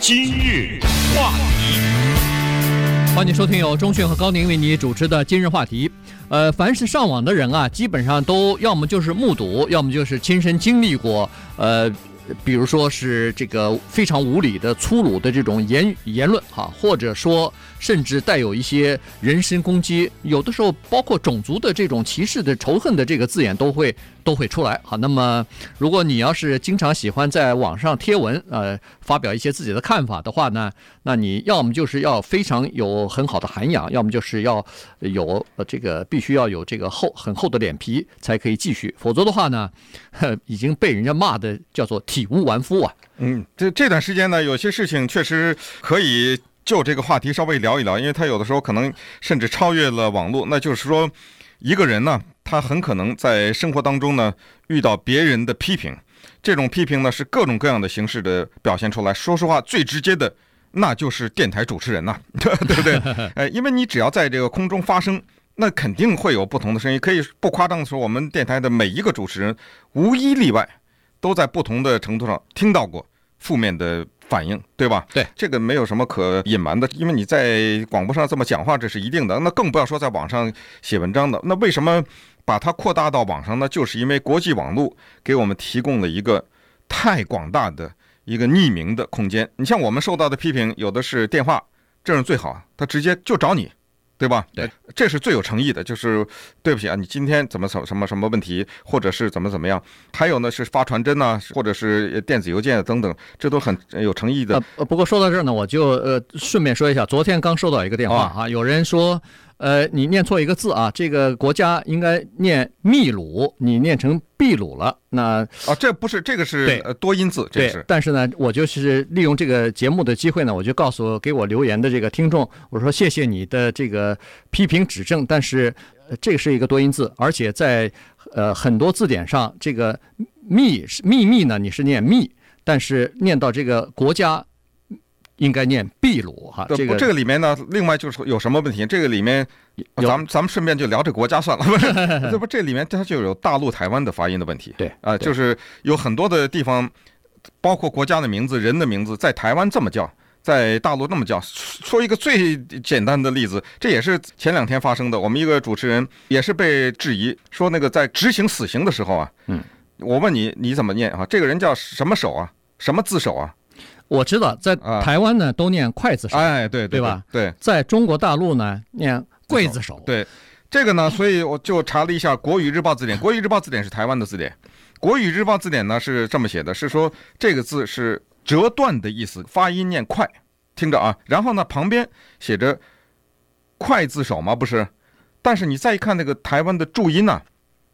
今日话题，欢迎收听由钟迅和高宁为你主持的今日话题。呃，凡是上网的人啊，基本上都要么就是目睹，要么就是亲身经历过。呃。比如说是这个非常无理的粗鲁的这种言言论哈，或者说甚至带有一些人身攻击，有的时候包括种族的这种歧视的仇恨的这个字眼都会都会出来。好，那么如果你要是经常喜欢在网上贴文，呃，发表一些自己的看法的话呢，那你要么就是要非常有很好的涵养，要么就是要有这个必须要有这个厚很厚的脸皮才可以继续，否则的话呢，已经被人家骂的叫做体无完肤啊。嗯，这这段时间呢，有些事情确实可以就这个话题稍微聊一聊，因为他有的时候可能甚至超越了网络，那就是说一个人呢。他很可能在生活当中呢遇到别人的批评，这种批评呢是各种各样的形式的表现出来。说实话，最直接的那就是电台主持人呐，对不对？呃，因为你只要在这个空中发声，那肯定会有不同的声音。可以不夸张的说，我们电台的每一个主持人无一例外都在不同的程度上听到过负面的反应，对吧？对，这个没有什么可隐瞒的，因为你在广播上这么讲话，这是一定的。那更不要说在网上写文章的。那为什么？把它扩大到网上呢，就是因为国际网络给我们提供了一个太广大的一个匿名的空间。你像我们受到的批评，有的是电话，这是最好，他直接就找你，对吧？对，这是最有诚意的，就是对不起啊，你今天怎么什么什么问题，或者是怎么怎么样。还有呢，是发传真呐，或者是电子邮件等等，这都很有诚意的。呃，不过说到这儿呢，我就呃顺便说一下，昨天刚收到一个电话啊，有人说。呃，你念错一个字啊！这个国家应该念秘鲁，你念成秘鲁了。那啊，这不是这个是呃多音字，这是。但是呢，我就是利用这个节目的机会呢，我就告诉给我留言的这个听众，我说谢谢你的这个批评指正，但是这个是一个多音字，而且在呃很多字典上，这个秘是秘密呢，你是念密，但是念到这个国家。应该念秘鲁哈，这个这个里面呢，另外就是有什么问题？这个里面，咱们咱们顺便就聊这国家算了，不是？这不这里面它就有大陆台湾的发音的问题。对啊，就是有很多的地方，包括国家的名字、人的名字，在台湾这么叫，在大陆那么叫。说一个最简单的例子，这也是前两天发生的。我们一个主持人也是被质疑说，那个在执行死刑的时候啊，嗯，我问你你怎么念啊？这个人叫什么手啊？什么自首啊？我知道，在台湾呢都念刽子手，哎，对对吧？对，在中国大陆呢念刽子手。对，这个呢，所以我就查了一下《国语日报字典》，《国语日报字典》是台湾的字典，《国语日报字典》呢是这么写的，是说这个字是折断的意思，发音念快，听着啊。然后呢，旁边写着刽子手吗？不是，但是你再一看那个台湾的注音呢，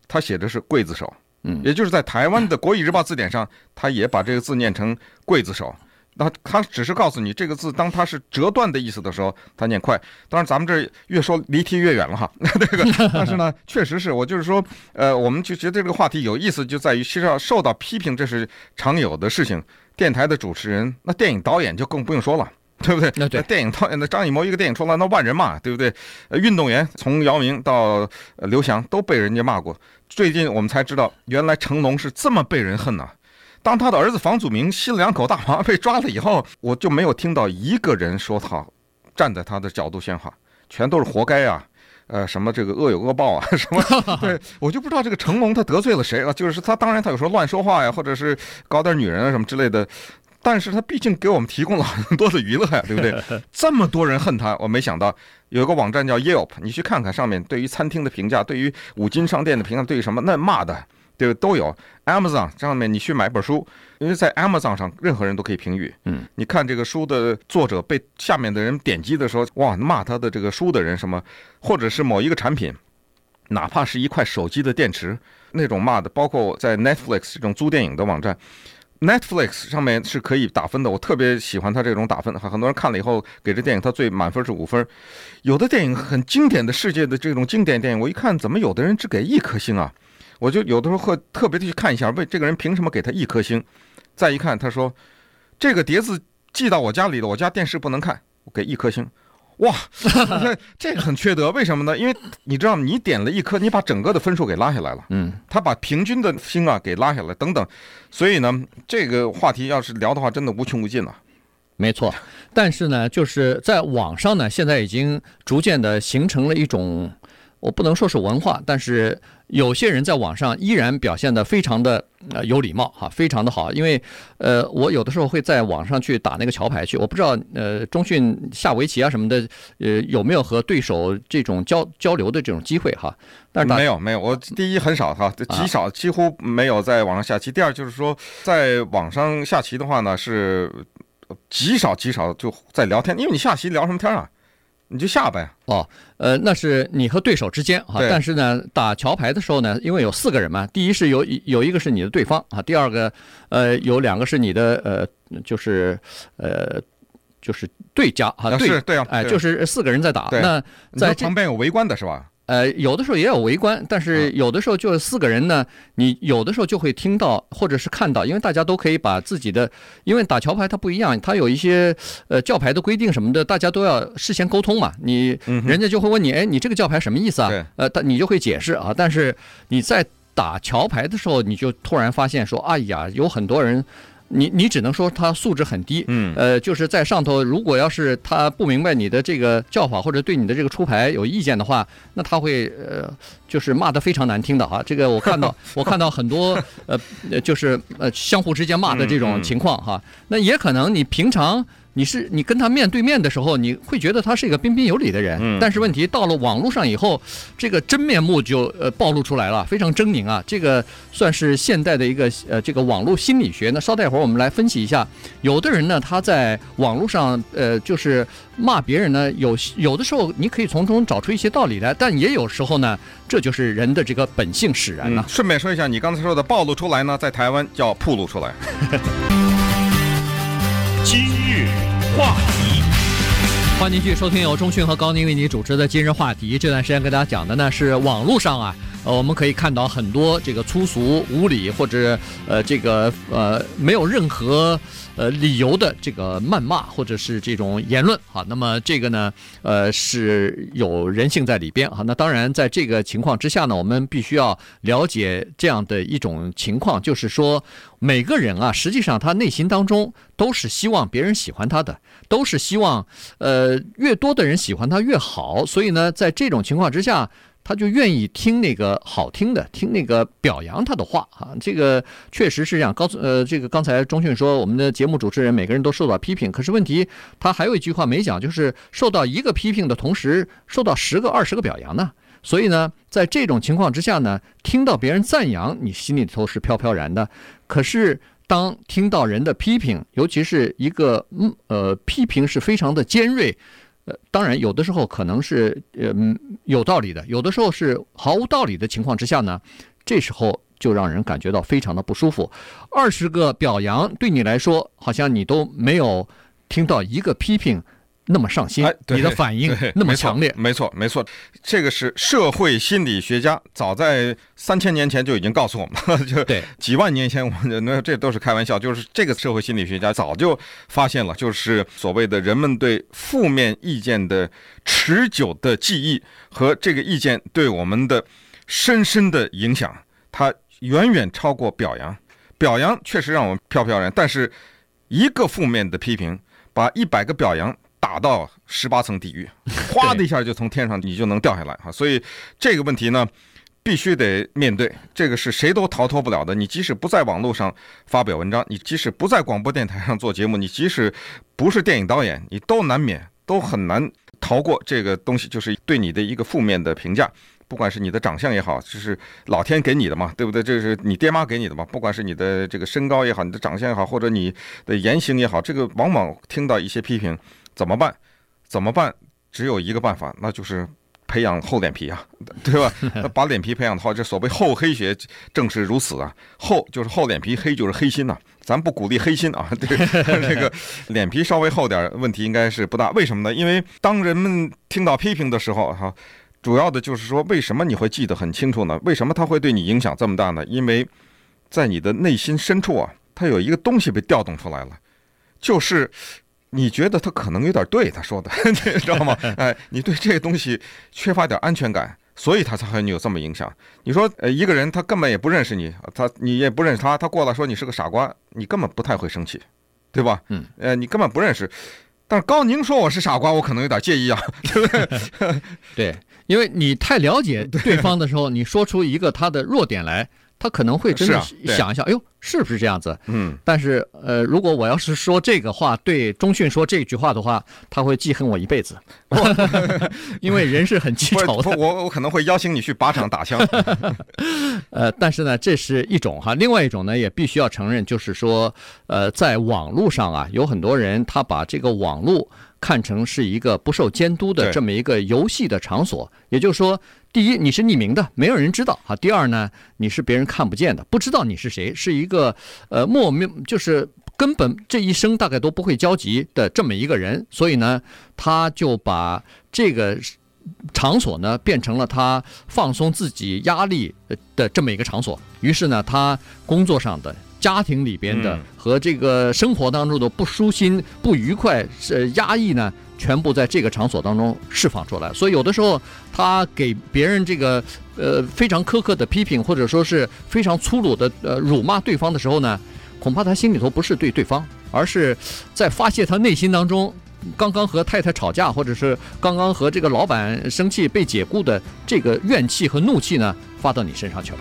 它写的是刽子手，嗯，也就是在台湾的《国语日报字典》上，他也把这个字念成刽子手。那他只是告诉你这个字，当它是折断的意思的时候，他念快。当然，咱们这越说离题越远了哈。那这个，但是呢，确实是我就是说，呃，我们就觉得这个话题有意思，就在于其实要受到批评，这是常有的事情。电台的主持人，那电影导演就更不用说了，对不对？那对，电影导演的张艺谋一个电影出来，那万人骂，对不对？呃，运动员从姚明到刘翔都被人家骂过。最近我们才知道，原来成龙是这么被人恨呐。当他的儿子房祖名吸了两口大麻被抓了以后，我就没有听到一个人说他站在他的角度说话，全都是活该啊！呃，什么这个恶有恶报啊？什么？对，我就不知道这个成龙他得罪了谁啊？就是他，当然他有时候乱说话呀，或者是搞点女人啊什么之类的，但是他毕竟给我们提供了很多的娱乐呀，对不对？这么多人恨他，我没想到有一个网站叫 Yelp，你去看看上面对于餐厅的评价，对于五金商店的评价，对于什么那骂的。对，都有。Amazon 上面你去买本书，因为在 Amazon 上任何人都可以评语。嗯，你看这个书的作者被下面的人点击的时候，哇，骂他的这个书的人什么，或者是某一个产品，哪怕是一块手机的电池，那种骂的，包括在 Netflix 这种租电影的网站，Netflix 上面是可以打分的。我特别喜欢他这种打分，很多人看了以后给这电影他最满分是五分。有的电影很经典的世界的这种经典电影，我一看怎么有的人只给一颗星啊？我就有的时候会特别的去看一下，为这个人凭什么给他一颗星？再一看，他说这个碟子寄到我家里了，我家电视不能看，我给一颗星。哇，这个很缺德，为什么呢？因为你知道，你点了一颗，你把整个的分数给拉下来了。嗯，他把平均的星啊给拉下来，等等。所以呢，这个话题要是聊的话，真的无穷无尽了。没错，但是呢，就是在网上呢，现在已经逐渐的形成了一种，我不能说是文化，但是有些人在网上依然表现得非常的呃有礼貌哈，非常的好。因为呃，我有的时候会在网上去打那个桥牌去，我不知道呃，中训下围棋啊什么的，呃，有没有和对手这种交交流的这种机会哈？但是没有没有，我第一很少哈，极少，几乎没有在网上下棋。第二就是说，在网上下棋的话呢是。极少极少就在聊天，因为你下棋聊什么天啊？你就下呗。哦，呃，那是你和对手之间哈。但是呢，打桥牌的时候呢，因为有四个人嘛，第一是有有一个是你的对方啊，第二个呃有两个是你的呃就是呃就是对家哈。对是对啊，哎，就是四个人在打。那在旁边有围观的是吧？呃，有的时候也有围观，但是有的时候就是四个人呢，你有的时候就会听到或者是看到，因为大家都可以把自己的，因为打桥牌它不一样，它有一些呃叫牌的规定什么的，大家都要事先沟通嘛。你人家就会问你，哎，你这个叫牌什么意思啊？呃，但你就会解释啊。但是你在打桥牌的时候，你就突然发现说，哎呀，有很多人。你你只能说他素质很低，嗯，呃，就是在上头，如果要是他不明白你的这个叫法，或者对你的这个出牌有意见的话，那他会呃，就是骂的非常难听的啊。这个我看到，我看到很多呃，就是呃，相互之间骂的这种情况哈。那也可能你平常。你是你跟他面对面的时候，你会觉得他是一个彬彬有礼的人，嗯，但是问题到了网络上以后，这个真面目就呃暴露出来了，非常狰狞啊！这个算是现代的一个呃这个网络心理学。那稍待会儿我们来分析一下，有的人呢他在网络上呃就是骂别人呢，有有的时候你可以从中找出一些道理来，但也有时候呢，这就是人的这个本性使然了。顺便说一下，你刚才说的暴露出来呢，在台湾叫暴露出来。今日话题，欢迎继续收听由中讯和高宁为您主持的今日话题。这段时间跟大家讲的呢是网络上啊，呃，我们可以看到很多这个粗俗无理或者呃这个呃没有任何。呃，理由的这个谩骂或者是这种言论，好，那么这个呢，呃，是有人性在里边，好，那当然在这个情况之下呢，我们必须要了解这样的一种情况，就是说每个人啊，实际上他内心当中都是希望别人喜欢他的，都是希望呃越多的人喜欢他越好，所以呢，在这种情况之下。他就愿意听那个好听的，听那个表扬他的话啊，这个确实是这样。高呃，这个刚才中讯说，我们的节目主持人每个人都受到批评，可是问题他还有一句话没讲，就是受到一个批评的同时，受到十个、二十个表扬呢。所以呢，在这种情况之下呢，听到别人赞扬，你心里头是飘飘然的。可是当听到人的批评，尤其是一个嗯呃批评是非常的尖锐。呃，当然，有的时候可能是呃有道理的，有的时候是毫无道理的情况之下呢，这时候就让人感觉到非常的不舒服。二十个表扬对你来说，好像你都没有听到一个批评。那么上心，你的反应那么强烈，没错，没错，这个是社会心理学家早在三千年前就已经告诉我们了，就对几万年前，我们那这都是开玩笑，就是这个社会心理学家早就发现了，就是所谓的人们对负面意见的持久的记忆和这个意见对我们的深深的影响，它远远超过表扬。表扬确实让我们飘飘然，但是一个负面的批评把一百个表扬。打到十八层地狱，哗的一下就从天上你就能掉下来哈，所以这个问题呢，必须得面对，这个是谁都逃脱不了的。你即使不在网络上发表文章，你即使不在广播电台上做节目，你即使不是电影导演，你都难免都很难逃过这个东西，就是对你的一个负面的评价。不管是你的长相也好，就是老天给你的嘛，对不对？这是你爹妈给你的嘛。不管是你的这个身高也好，你的长相也好，或者你的言行也好，这个往往听到一些批评。怎么办？怎么办？只有一个办法，那就是培养厚脸皮啊，对吧？把脸皮培养的话，这所谓厚黑学正是如此啊。厚就是厚脸皮，黑就是黑心呐、啊。咱不鼓励黑心啊。对，这个脸皮稍微厚点，问题应该是不大。为什么呢？因为当人们听到批评的时候，哈，主要的就是说，为什么你会记得很清楚呢？为什么它会对你影响这么大呢？因为在你的内心深处啊，它有一个东西被调动出来了，就是。你觉得他可能有点对，他说的，你知道吗？哎，你对这个东西缺乏点安全感，所以他才会有这么影响。你说，呃，一个人他根本也不认识你，他你也不认识他，他过来说你是个傻瓜，你根本不太会生气，对吧？嗯，呃，你根本不认识。但是高宁说我是傻瓜，我可能有点介意啊，对不对？对，因为你太了解对方的时候，你说出一个他的弱点来。他可能会真的想一下，哎呦，是不是这样子？嗯。但是，呃，如果我要是说这个话，对中迅说这句话的话，他会记恨我一辈子，因为人是很记仇的。我我可能会邀请你去靶场打枪。呃，但是呢，这是一种哈，另外一种呢，也必须要承认，就是说，呃，在网络上啊，有很多人他把这个网络看成是一个不受监督的这么一个游戏的场所，也就是说。第一，你是匿名的，没有人知道啊。第二呢，你是别人看不见的，不知道你是谁，是一个呃莫名，就是根本这一生大概都不会交集的这么一个人。所以呢，他就把这个场所呢变成了他放松自己压力的这么一个场所。于是呢，他工作上的、家庭里边的和这个生活当中的不舒心、不愉快、是压抑呢。全部在这个场所当中释放出来，所以有的时候他给别人这个呃非常苛刻的批评，或者说是非常粗鲁的呃辱骂对方的时候呢，恐怕他心里头不是对对方，而是在发泄他内心当中刚刚和太太吵架，或者是刚刚和这个老板生气被解雇的这个怨气和怒气呢发到你身上去了。